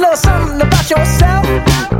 a little something about yourself?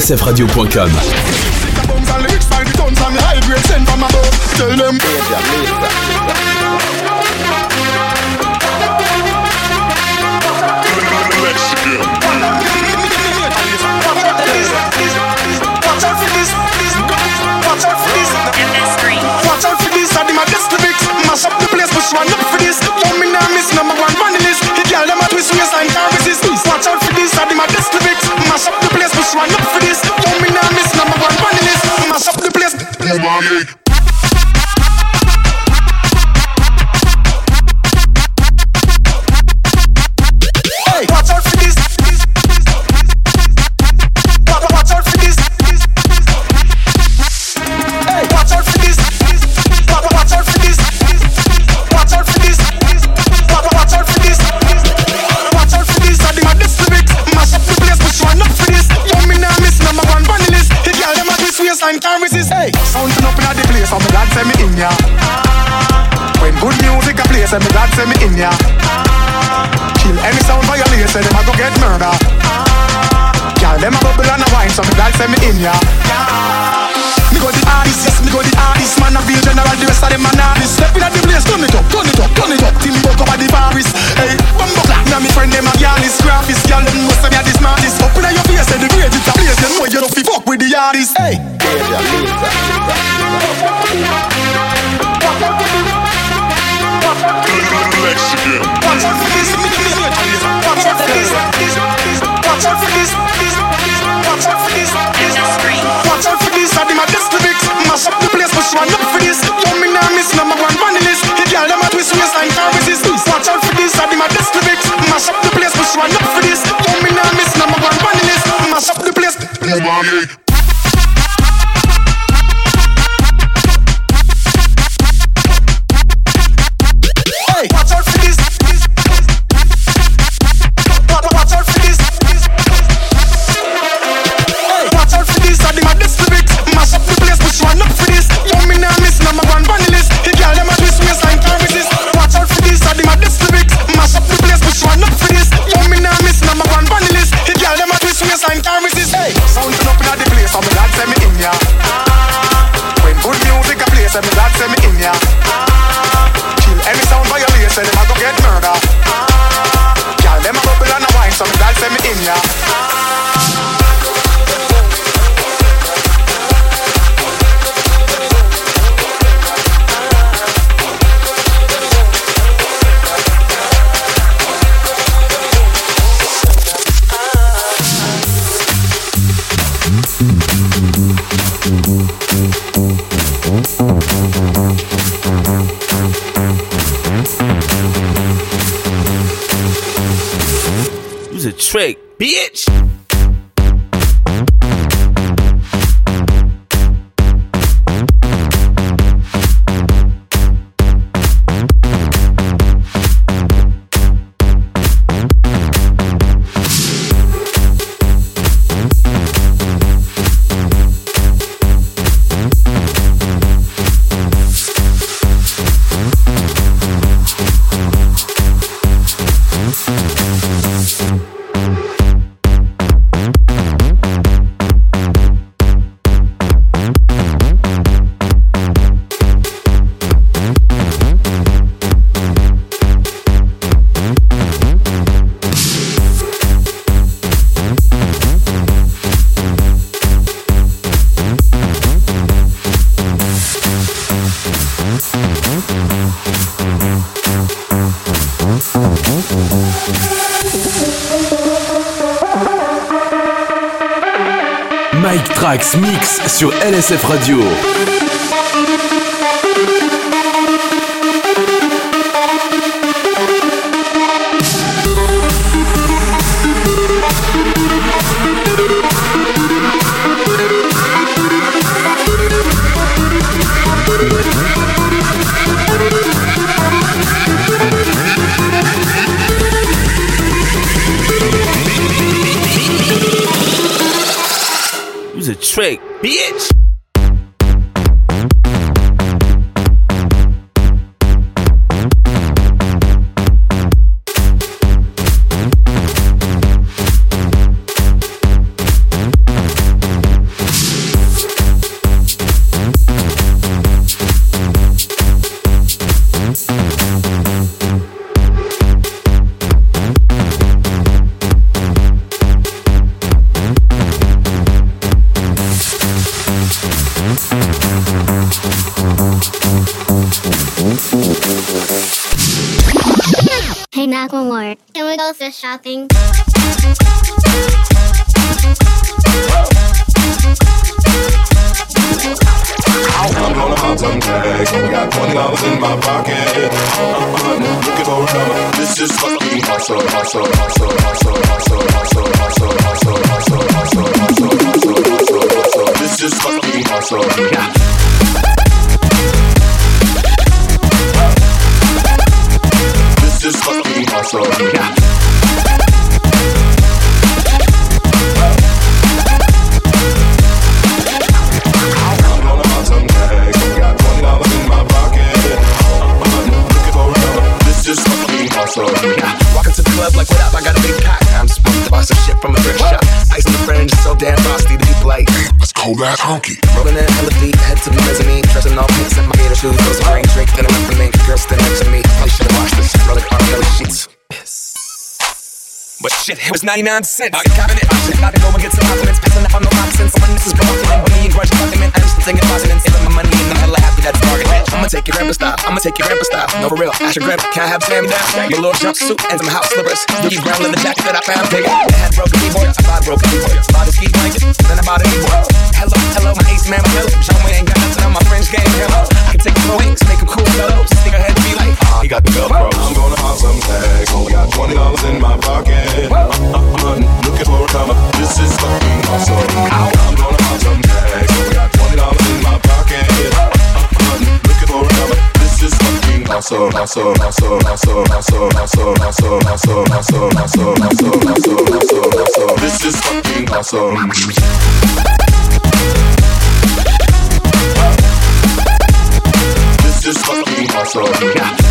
sfradio.com. SF Radio. It a trick, bitch. In hella deep, head to the mezzanine. Dressing all pink, set my gator shoes. Those green drink, then I'm up and Girl stand next to me. Probably should've washed this. Rolling R. Kelly sheets. But shit, it was 99 cents. I got it. I'm about to go and get some compliments. Passing up on no nonsense. So when this is broken, when me and grudge document, I'm just thinking positive. Saving my money and I'm hella happy that's bargain. I'ma take your grandpa style. I'ma take your grandpa style. No, for real. Ask your grandpa, can I have Sam down? Your little jumpsuit and some house slippers. Dookie brown leather jacket that I found. Dig it. I had broken keyboard. I bought broken keyboard. Bought a ski blanket. Then I bought a keyboard. Hello, hello, my ace man. Hello. Show me ain't got nothing on my French game. Hello. I can take the wings, make them cool. Hello. Stick her head to be like, ah, he got the Velcro. I'm gonna some tags. Got twenty dollars in my pocket. I'm looking for a comer. This is fucking awesome. I'm gonna pop some tags. Got twenty dollars in my pocket. I'm looking for a comer. This is fucking awesome. Awesome. Awesome. Awesome. Awesome. Awesome. Awesome. Awesome. Awesome. Awesome. Awesome. Awesome. Awesome. Awesome. This is fucking awesome. This is fucking awesome.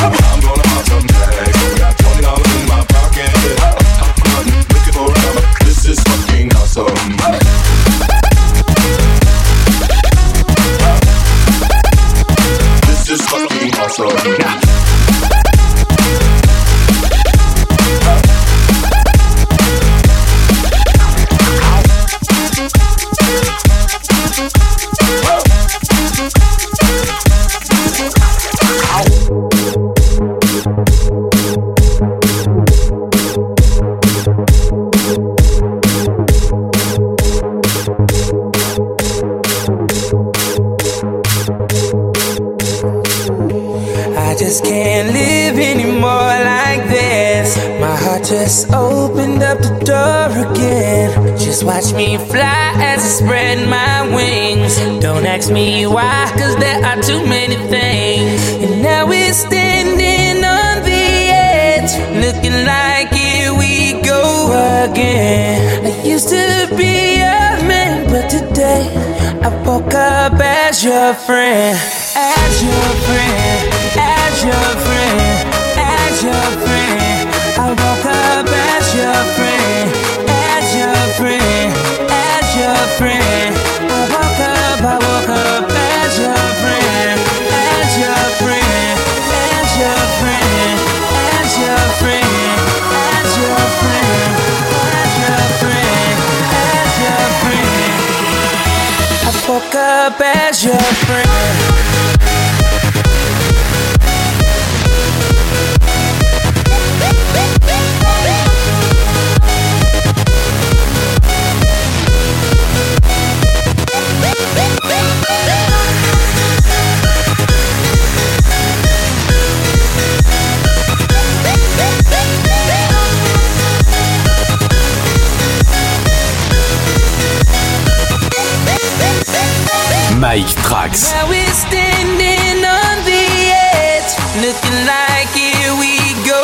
soul. Now, Mike Trax. Looking like here we go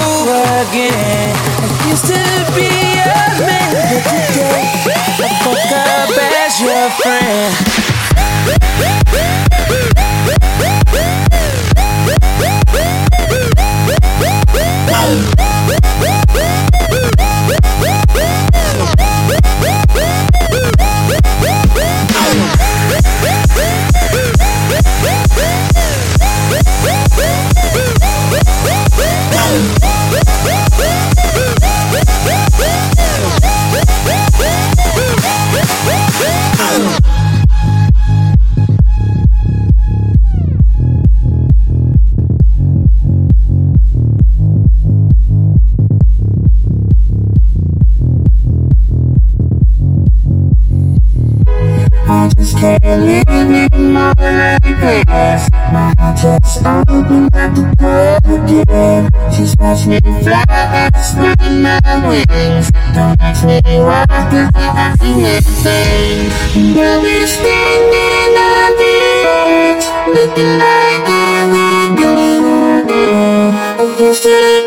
again. I used to be a man, but today I fuck up as your friend. like this My just the door Just watch me my wings I'll be standing on the edge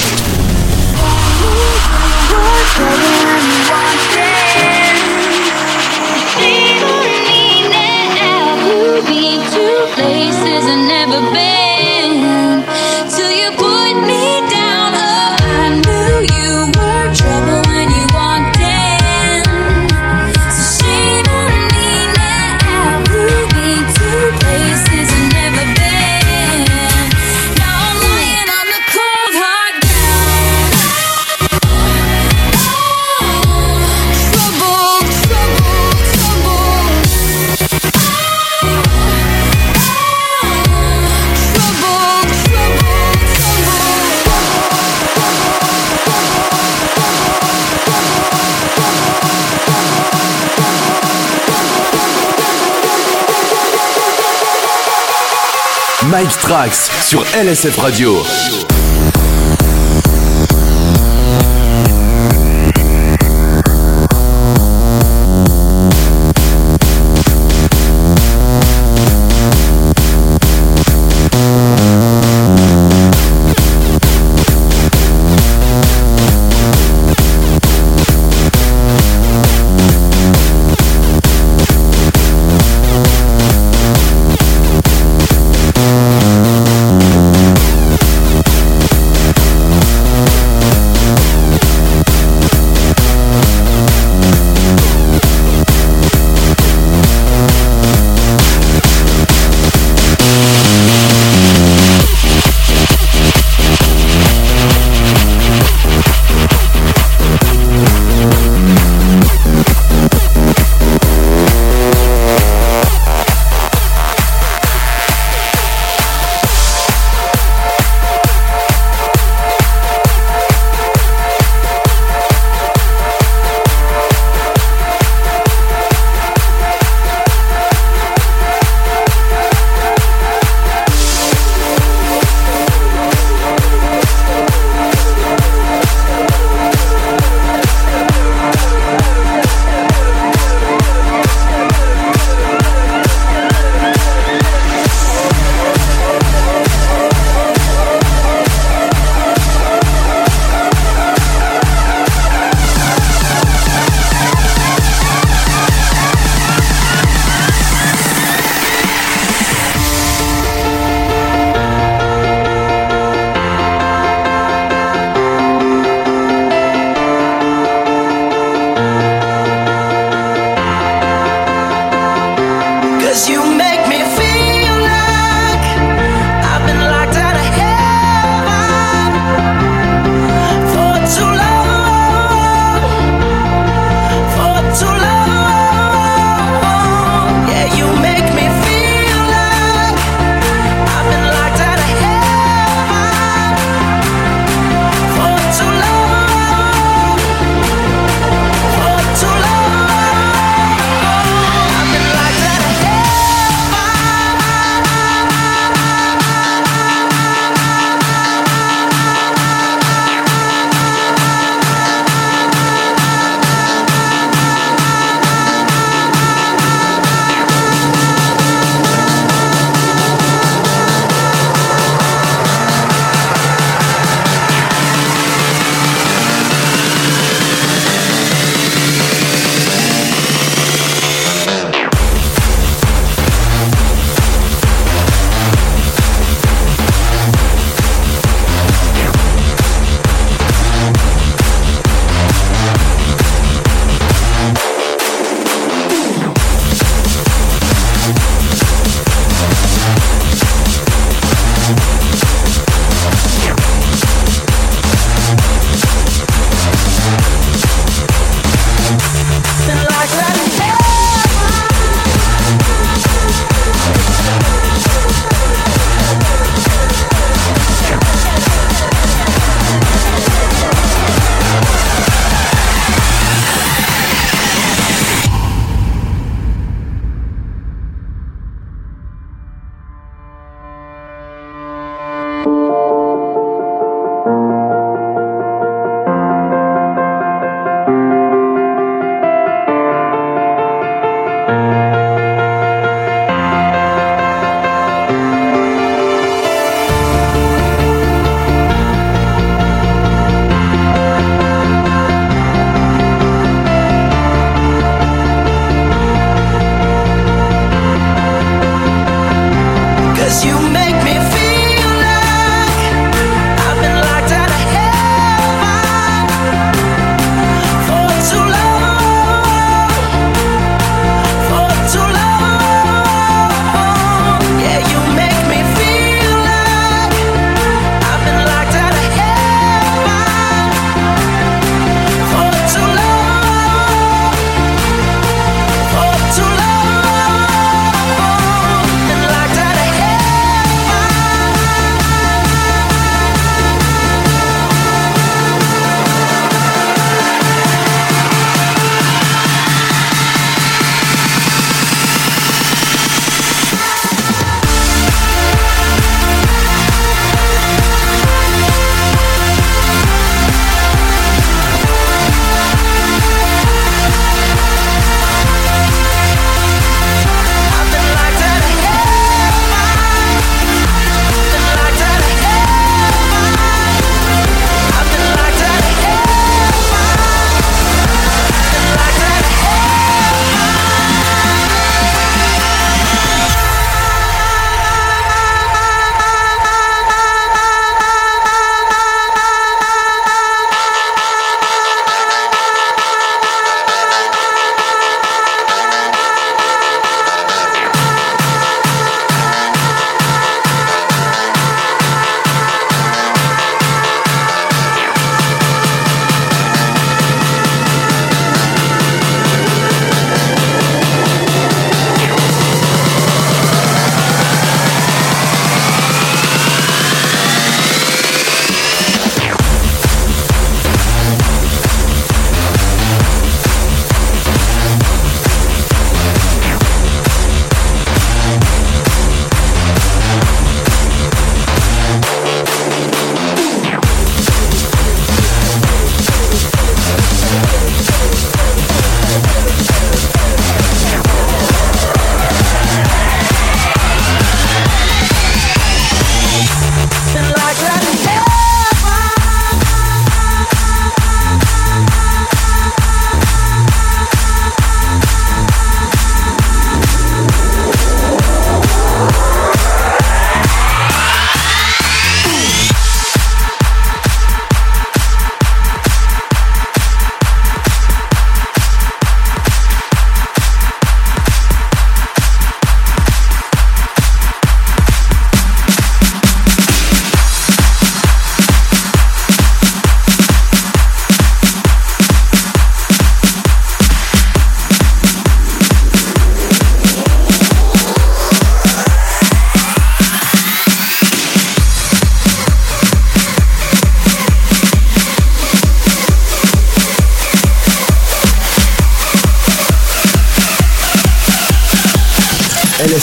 Mike Strax sur LSF Radio.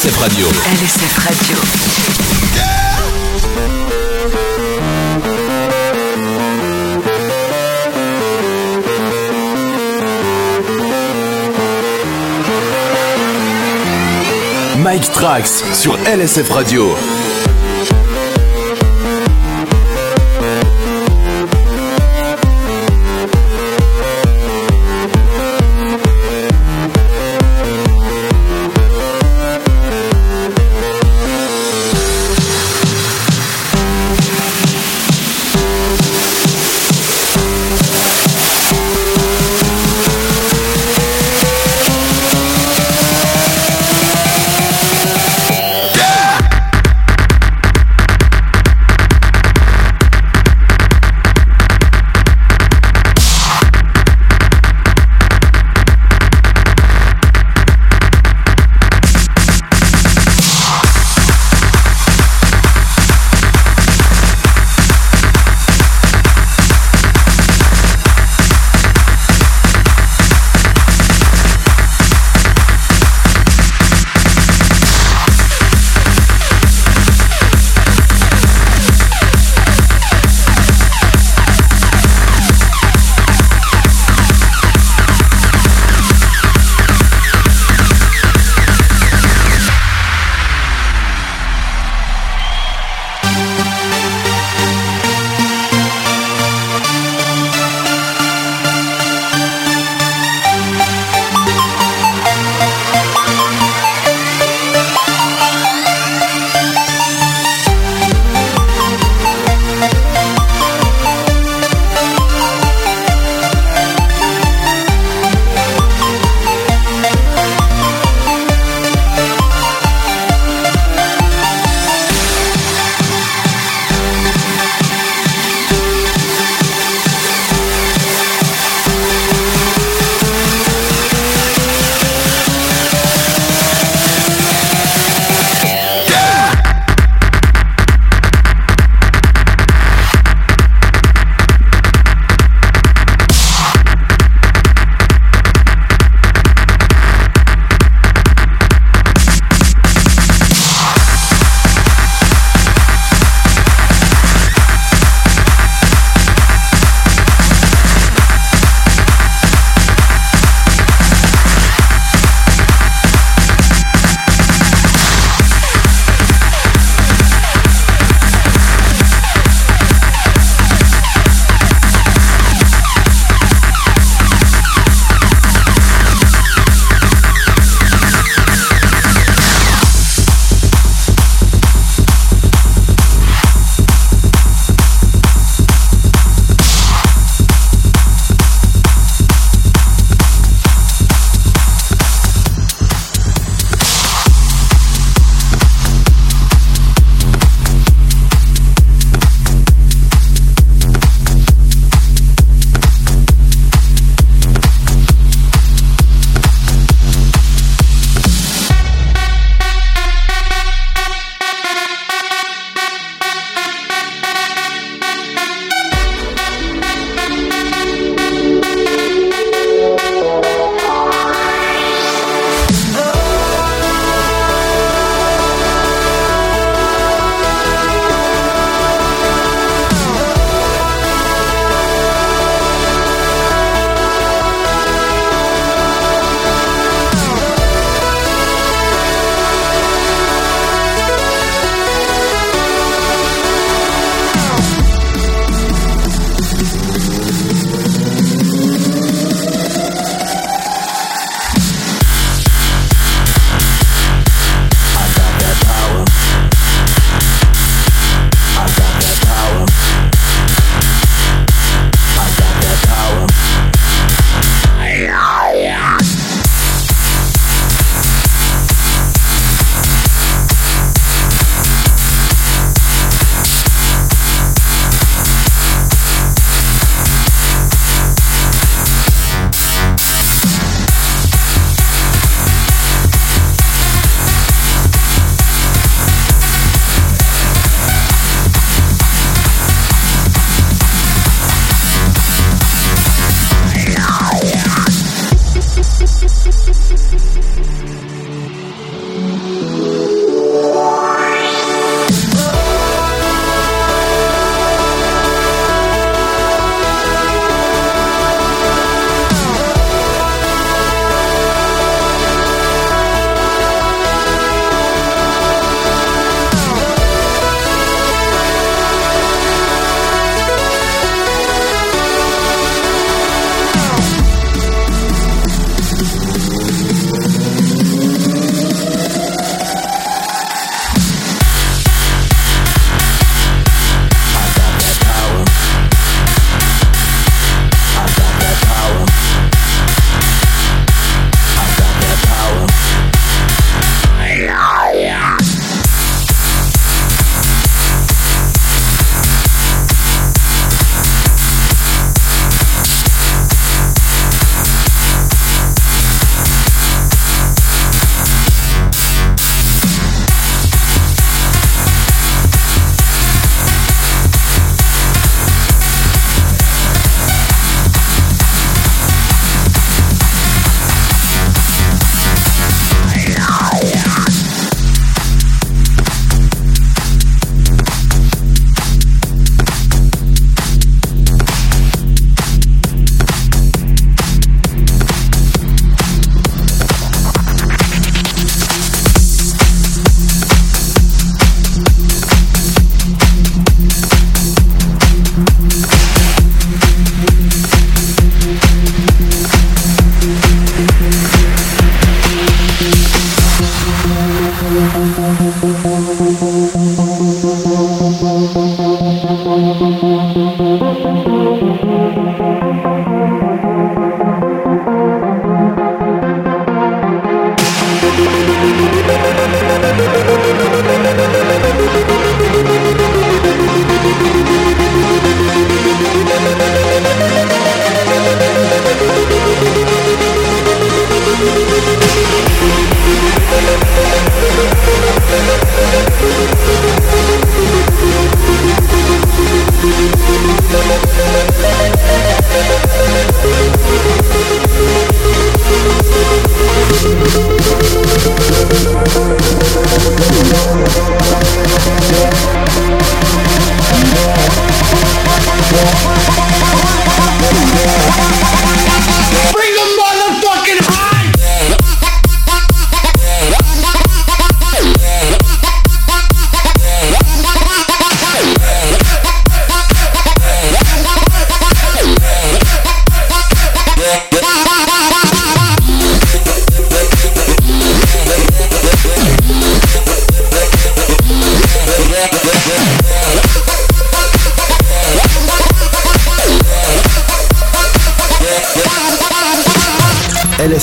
LSF Radio. LSF Radio. Mike Trax sur LSF Radio.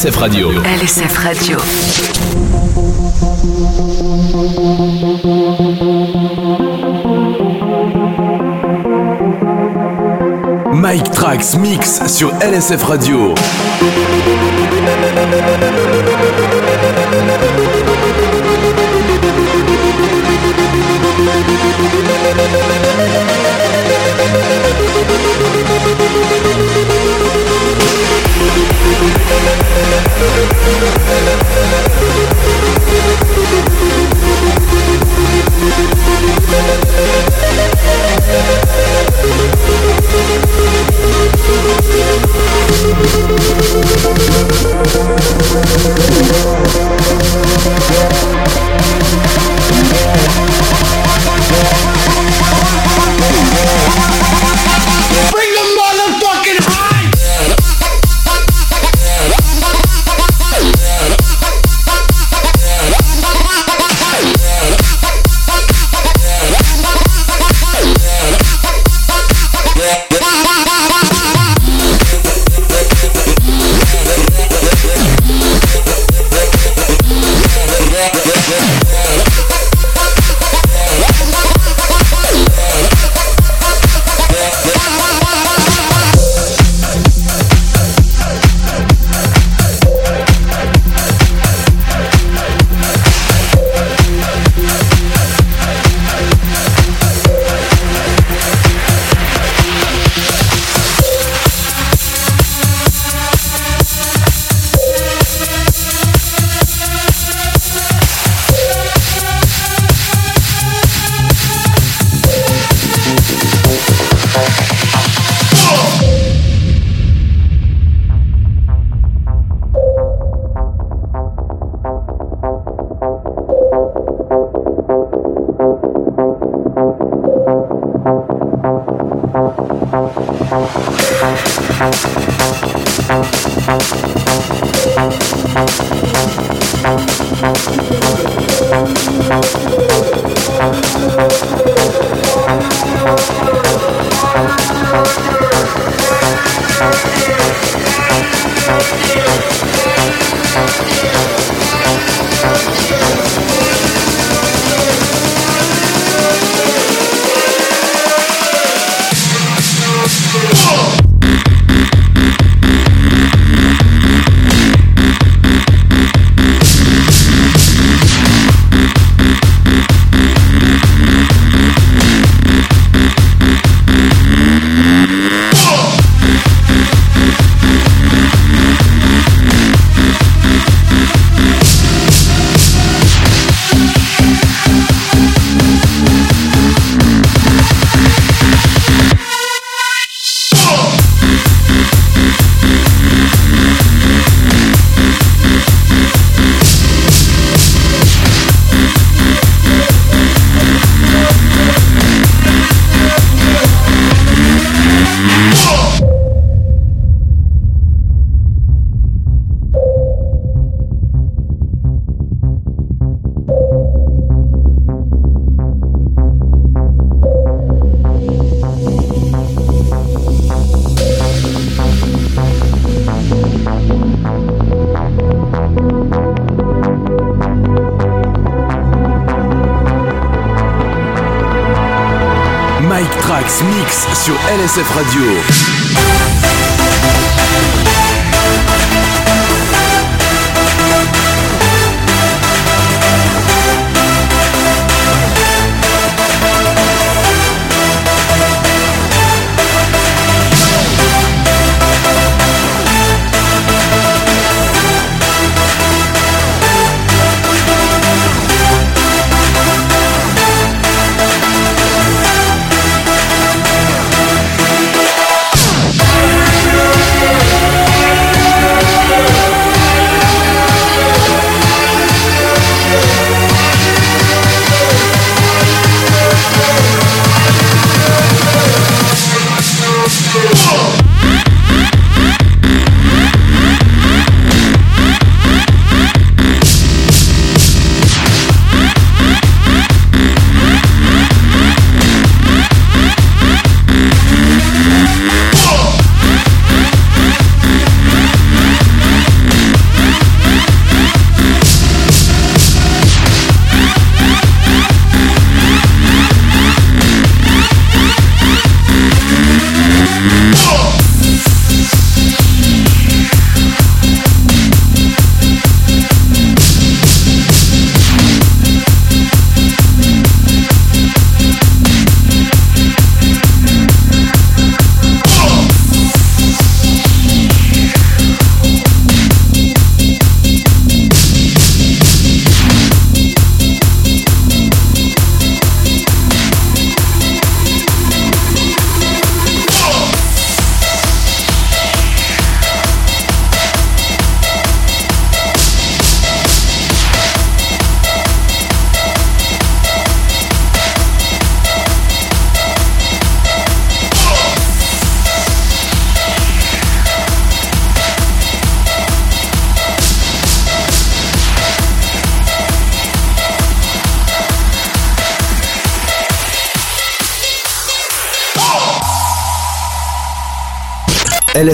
LSF Radio. LSF Radio. Mike Trax Mix sur LSF Radio. Thank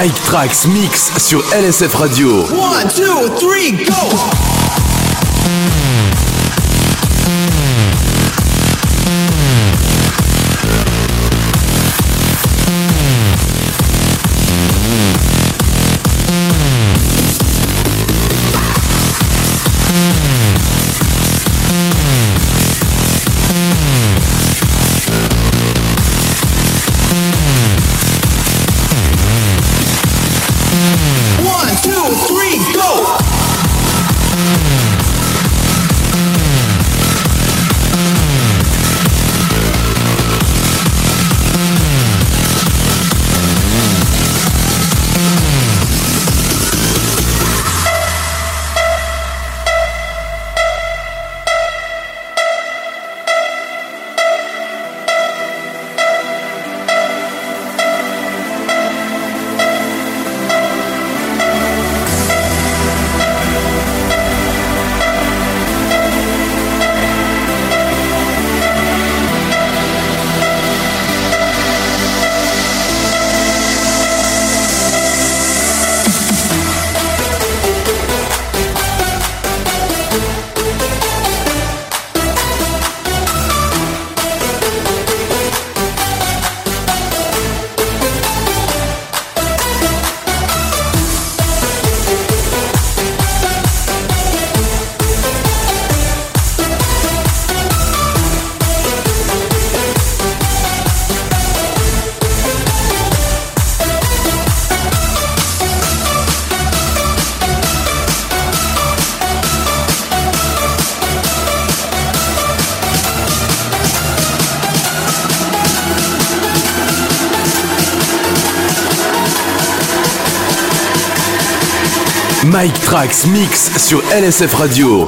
Mike Trax Mix sur LSF Radio. 1, 2, 3, go! Trax Mix sur LSF Radio.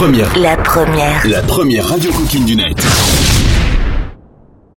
Première. La première. La première radio coquine du net.